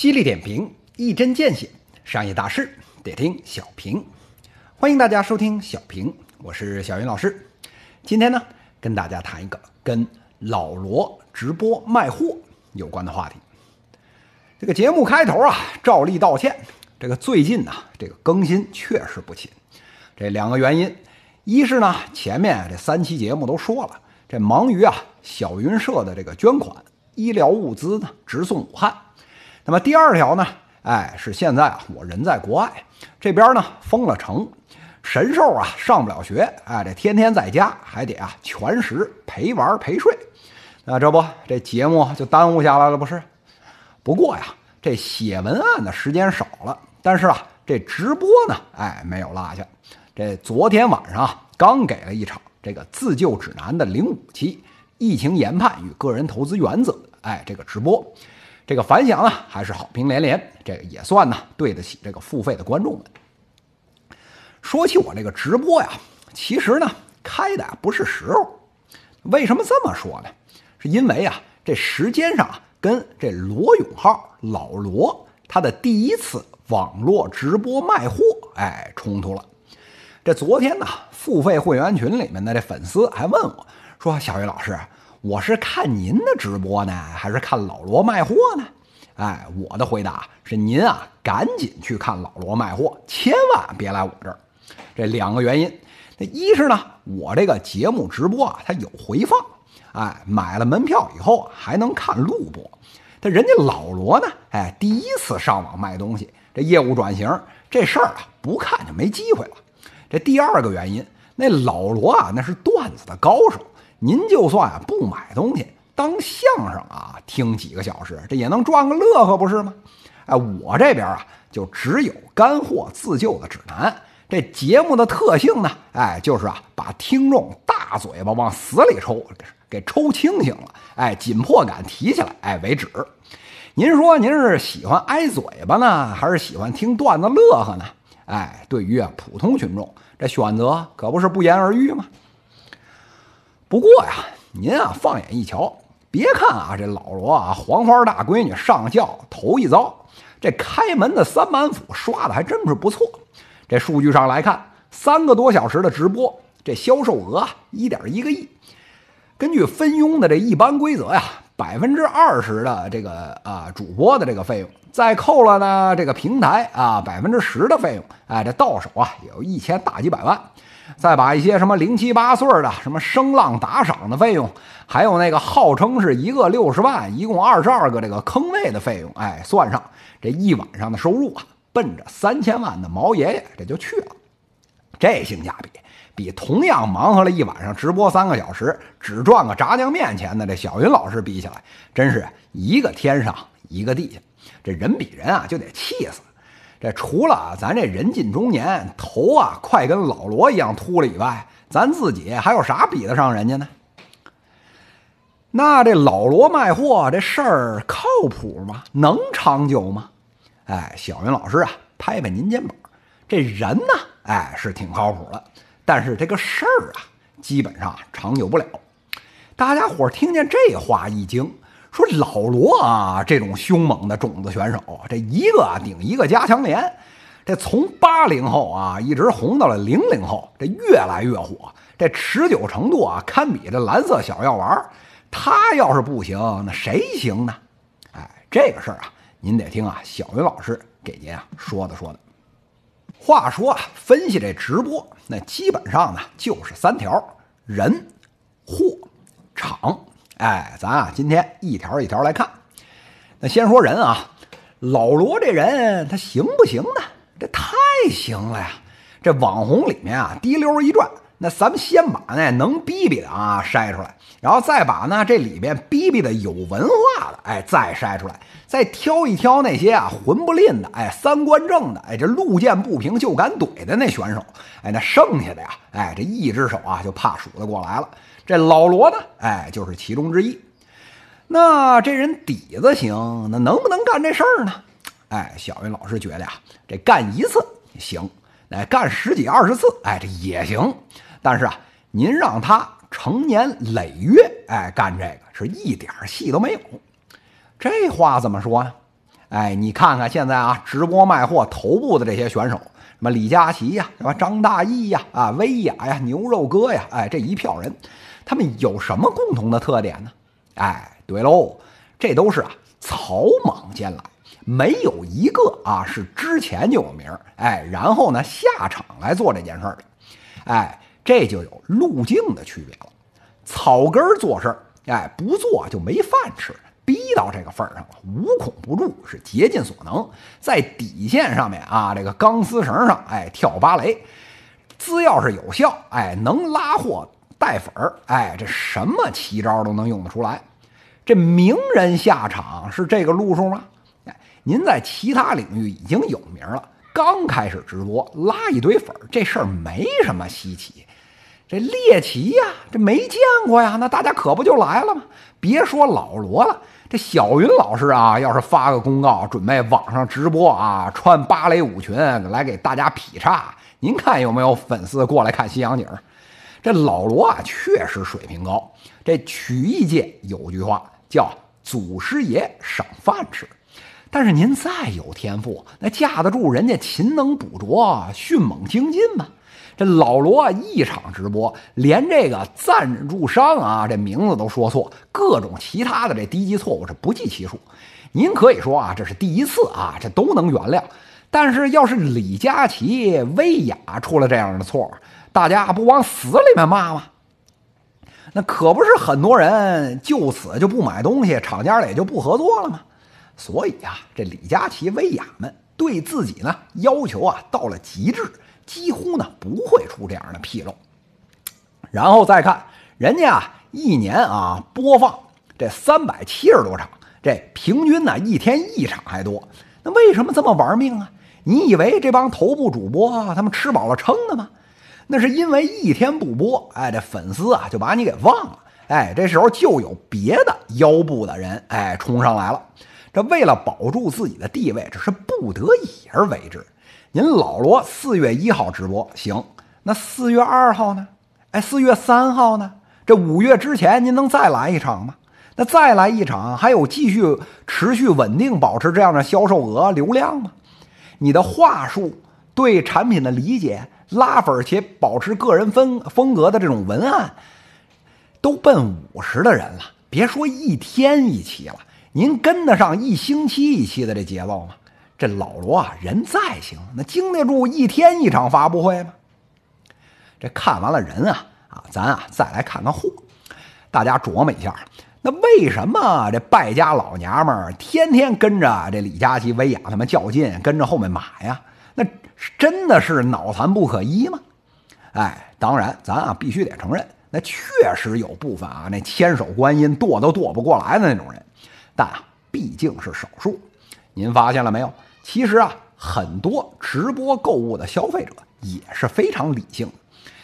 犀利点评，一针见血，商业大事得听小平。欢迎大家收听小平，我是小云老师。今天呢，跟大家谈一个跟老罗直播卖货有关的话题。这个节目开头啊，照例道歉。这个最近呢，这个更新确实不勤。这两个原因，一是呢，前面这三期节目都说了，这忙于啊小云社的这个捐款，医疗物资呢直送武汉。那么第二条呢，哎，是现在啊我人在国外，这边呢封了城，神兽啊上不了学，哎，这天天在家还得啊全时陪玩陪睡，那这不这节目就耽误下来了不是？不过呀，这写文案的时间少了。但是啊，这直播呢，哎，没有落下。这昨天晚上啊，刚给了一场这个自救指南的零五期疫情研判与个人投资原则，哎，这个直播，这个反响啊还是好评连连，这个也算呢对得起这个付费的观众们。说起我这个直播呀，其实呢开的不是时候，为什么这么说呢？是因为啊，这时间上跟这罗永浩老罗他的第一次。网络直播卖货，哎，冲突了。这昨天呢，付费会员群里面的这粉丝还问我，说：“小雨老师，我是看您的直播呢，还是看老罗卖货呢？”哎，我的回答是：您啊，赶紧去看老罗卖货，千万别来我这儿。这两个原因，那一是呢，我这个节目直播啊，它有回放，哎，买了门票以后还能看录播。但人家老罗呢，哎，第一次上网卖东西。这业务转型这事儿啊，不看就没机会了。这第二个原因，那老罗啊，那是段子的高手。您就算不买东西，当相声啊听几个小时，这也能赚个乐呵，不是吗？哎，我这边啊就只有干货自救的指南。这节目的特性呢，哎，就是啊把听众大嘴巴往死里抽，给抽清醒了，哎，紧迫感提起来，哎为止。您说您是喜欢挨嘴巴呢，还是喜欢听段子乐呵呢？哎，对于啊普通群众，这选择可不是不言而喻吗？不过呀，您啊放眼一瞧，别看啊这老罗啊黄花大闺女上轿头一遭，这开门的三板斧刷的还真是不错。这数据上来看，三个多小时的直播，这销售额一点一个亿。根据分佣的这一般规则呀。百分之二十的这个啊主播的这个费用，再扣了呢这个平台啊百分之十的费用，哎，这到手啊有一千大几百万，再把一些什么零七八碎的什么声浪打赏的费用，还有那个号称是一个六十万，一共二十二个这个坑位的费用，哎，算上这一晚上的收入啊，奔着三千万的毛爷爷这就去了，这性价比。比同样忙活了一晚上直播三个小时只赚个炸酱面钱的这小云老师比起来，真是一个天上一个地下。这人比人啊，就得气死。这除了咱这人近中年头啊快跟老罗一样秃了以外，咱自己还有啥比得上人家呢？那这老罗卖货这事儿靠谱吗？能长久吗？哎，小云老师啊，拍拍您肩膀，这人呢，哎，是挺靠谱的。但是这个事儿啊，基本上长久不了。大家伙听见这话一惊，说老罗啊，这种凶猛的种子选手，这一个顶一个加强连，这从八零后啊一直红到了零零后，这越来越火，这持久程度啊堪比这蓝色小药丸。他要是不行，那谁行呢？哎，这个事儿啊，您得听啊，小云老师给您啊说的说的。话说啊，分析这直播，那基本上呢就是三条：人、货、场。哎，咱啊今天一条一条来看。那先说人啊，老罗这人他行不行呢？这太行了呀！这网红里面啊，滴溜一转。那咱们先把那能逼逼的啊筛出来，然后再把呢这里边逼逼的有文化的，哎，再筛出来，再挑一挑那些啊混不吝的，哎，三观正的，哎，这路见不平就敢怼的那选手，哎，那剩下的呀，哎，这一只手啊就怕数得过来了。这老罗呢，哎，就是其中之一。那这人底子行，那能不能干这事儿呢？哎，小云老师觉得呀，这干一次行，哎，干十几二十次，哎，这也行。但是啊，您让他成年累月，哎，干这个是一点戏都没有。这话怎么说呢？哎，你看看现在啊，直播卖货头部的这些选手，什么李佳琦呀，什么？张大奕呀，啊，薇娅呀，牛肉哥呀，哎，这一票人，他们有什么共同的特点呢？哎，对喽，这都是啊草莽间来，没有一个啊是之前就有名儿，哎，然后呢下场来做这件事儿的，哎，这就有路径的区别了。草根做事儿，哎，不做就没饭吃。逼到这个份儿上了，无孔不入，是竭尽所能，在底线上面啊，这个钢丝绳上，哎，跳芭蕾，只要是有效，哎，能拉货带粉儿，哎，这什么奇招都能用得出来。这名人下场是这个路数吗？哎，您在其他领域已经有名了，刚开始直播拉一堆粉儿，这事儿没什么稀奇。这猎奇呀，这没见过呀，那大家可不就来了吗？别说老罗了。这小云老师啊，要是发个公告，准备网上直播啊，穿芭蕾舞裙来给大家劈叉，您看有没有粉丝过来看西洋景？这老罗啊，确实水平高。这曲艺界有句话叫“祖师爷赏饭吃”，但是您再有天赋，那架得住人家勤能补拙、迅猛精进吗？这老罗啊一场直播，连这个赞助商啊，这名字都说错，各种其他的这低级错误是不计其数。您可以说啊，这是第一次啊，这都能原谅。但是要是李佳琦、薇娅出了这样的错，大家不往死里面骂吗？那可不是很多人就此就不买东西，厂家也就不合作了吗？所以啊，这李佳琦、薇娅们对自己呢要求啊到了极致。几乎呢不会出这样的纰漏，然后再看人家啊一年啊播放这三百七十多场，这平均呢一天一场还多。那为什么这么玩命啊？你以为这帮头部主播他们吃饱了撑的吗？那是因为一天不播，哎，这粉丝啊就把你给忘了，哎，这时候就有别的腰部的人哎冲上来了。这为了保住自己的地位，这是不得已而为之。您老罗四月一号直播行，那四月二号呢？哎，四月三号呢？这五月之前您能再来一场吗？那再来一场，还有继续持续稳定保持这样的销售额流量吗？你的话术对产品的理解，拉粉且保持个人风风格的这种文案，都奔五十的人了，别说一天一期了，您跟得上一星期一期的这节奏吗？这老罗啊，人再行，那经得住一天一场发布会吗？这看完了人啊啊，咱啊再来看看货，大家琢磨一下，那为什么这败家老娘们儿天天跟着这李佳琦、薇娅他们较劲，跟着后面买呀？那真的是脑残不可医吗？哎，当然，咱啊必须得承认，那确实有部分啊，那千手观音剁都剁不过来的那种人，但啊毕竟是少数。您发现了没有？其实啊，很多直播购物的消费者也是非常理性的。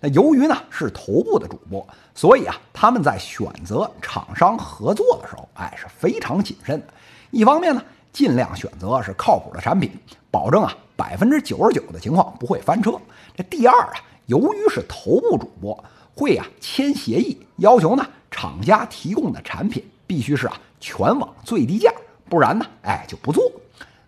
那由于呢是头部的主播，所以啊他们在选择厂商合作的时候，哎是非常谨慎的。一方面呢，尽量选择是靠谱的产品，保证啊百分之九十九的情况不会翻车。这第二啊，由于是头部主播，会啊签协议，要求呢厂家提供的产品必须是啊全网最低价，不然呢哎就不做。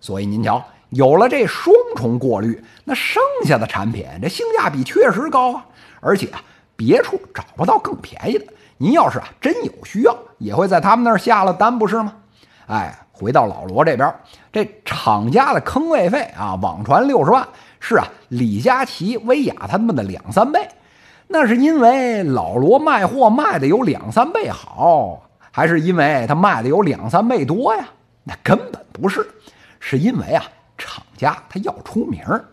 所以您瞧，有了这双重过滤，那剩下的产品这性价比确实高啊，而且啊，别处找不到更便宜的。您要是啊真有需要，也会在他们那儿下了单，不是吗？哎，回到老罗这边，这厂家的坑位费啊，网传六十万，是啊，李佳琦、薇娅他们的两三倍。那是因为老罗卖货卖的有两三倍好，还是因为他卖的有两三倍多呀？那根本不是。是因为啊，厂家他要出名儿，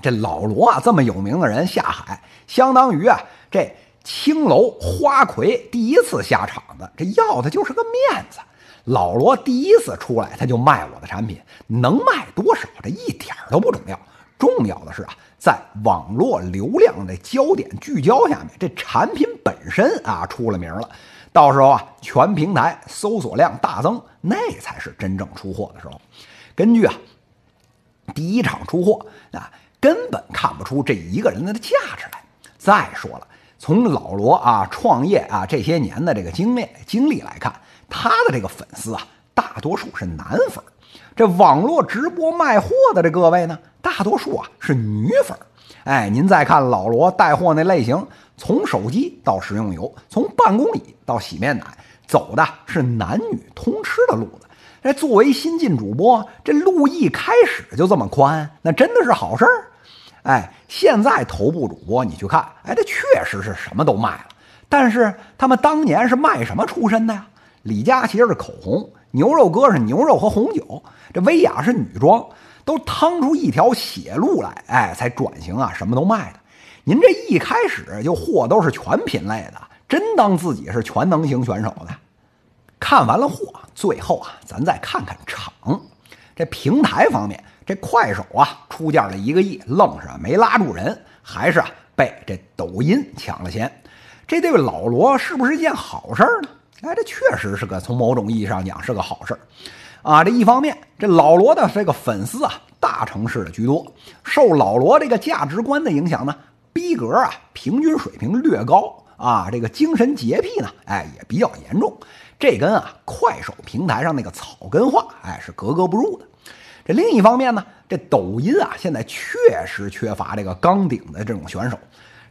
这老罗啊这么有名的人下海，相当于啊这青楼花魁第一次下场子，这要的就是个面子。老罗第一次出来，他就卖我的产品，能卖多少这一点都不重要，重要的是啊，在网络流量的焦点聚焦下面，这产品本身啊出了名了，到时候啊全平台搜索量大增，那才是真正出货的时候。根据啊，第一场出货啊，根本看不出这一个人的价值来。再说了，从老罗啊创业啊这些年的这个经历经历来看，他的这个粉丝啊，大多数是男粉这网络直播卖货的这各位呢，大多数啊是女粉儿。哎，您再看老罗带货那类型，从手机到食用油，从办公椅到洗面奶，走的是男女通吃的路子。这作为新晋主播，这路一开始就这么宽，那真的是好事儿。哎，现在头部主播你去看，哎，这确实是什么都卖了。但是他们当年是卖什么出身的呀？李佳琦是口红，牛肉哥是牛肉和红酒，这薇娅是女装，都趟出一条血路来，哎，才转型啊，什么都卖的。您这一开始就货都是全品类的，真当自己是全能型选手的？看完了货，最后啊，咱再看看场。这平台方面，这快手啊出价了一个亿，愣是没拉住人，还是啊被这抖音抢了先。这对老罗是不是一件好事呢？哎，这确实是个从某种意义上讲是个好事儿，啊，这一方面，这老罗的这个粉丝啊，大城市的居多，受老罗这个价值观的影响呢，逼格啊，平均水平略高啊，这个精神洁癖呢，哎，也比较严重，这跟啊快手平台上那个草根化，哎，是格格不入的。这另一方面呢，这抖音啊，现在确实缺乏这个钢顶的这种选手，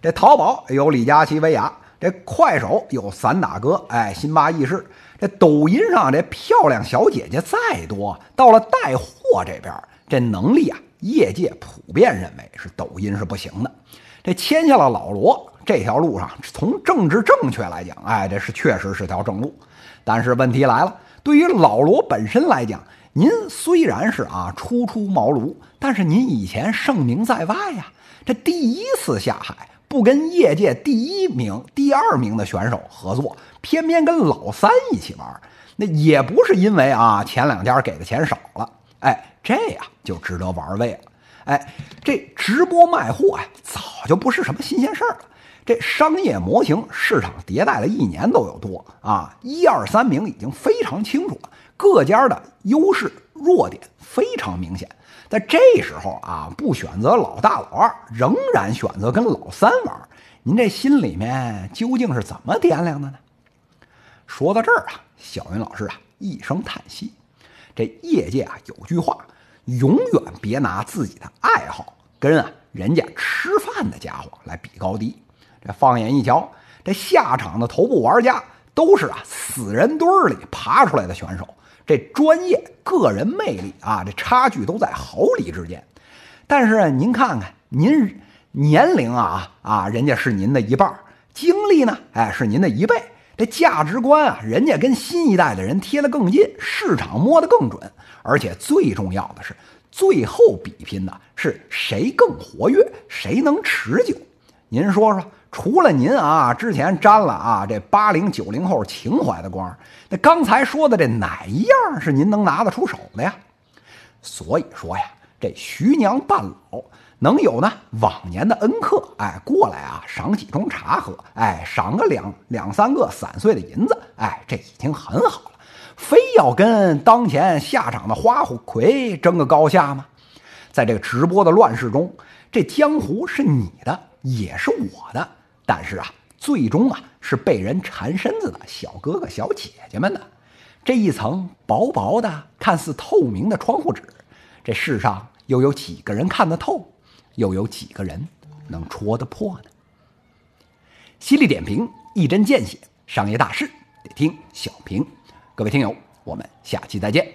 这淘宝有李佳琦、薇娅。这快手有散打哥，哎，辛巴易士。这抖音上这漂亮小姐姐再多，到了带货这边，这能力啊，业界普遍认为是抖音是不行的。这签下了老罗这条路上，从政治正确来讲，哎，这是确实是条正路。但是问题来了，对于老罗本身来讲，您虽然是啊初出茅庐，但是您以前盛名在外呀，这第一次下海。不跟业界第一名、第二名的选手合作，偏偏跟老三一起玩，那也不是因为啊前两家给的钱少了，哎，这样就值得玩味了。哎，这直播卖货呀，早就不是什么新鲜事儿了。这商业模型市场迭代了一年都有多啊，一二三名已经非常清楚了，各家的优势弱点非常明显。在这时候啊，不选择老大老二，仍然选择跟老三玩，您这心里面究竟是怎么掂量的呢？说到这儿啊，小云老师啊一声叹息。这业界啊有句话，永远别拿自己的爱好跟啊人家吃饭的家伙来比高低。这放眼一瞧，这下场的头部玩家都是啊死人堆里爬出来的选手。这专业、个人魅力啊，这差距都在毫厘之间。但是您看看，您年龄啊啊，人家是您的一半；经历呢，哎，是您的一倍。这价值观啊，人家跟新一代的人贴得更近，市场摸得更准。而且最重要的是，最后比拼的是谁更活跃，谁能持久。您说说。除了您啊，之前沾了啊这八零九零后情怀的光，那刚才说的这哪一样是您能拿得出手的呀？所以说呀，这徐娘半老能有呢往年的恩客，哎过来啊赏几盅茶喝，哎赏个两两三个散碎的银子，哎这已经很好了，非要跟当前下场的花魁争个高下吗？在这个直播的乱世中，这江湖是你的，也是我的。但是啊，最终啊是被人缠身子的小哥哥小姐姐们的这一层薄薄的、看似透明的窗户纸，这世上又有几个人看得透，又有几个人能戳得破呢？犀利点评，一针见血，商业大事得听小平。各位听友，我们下期再见。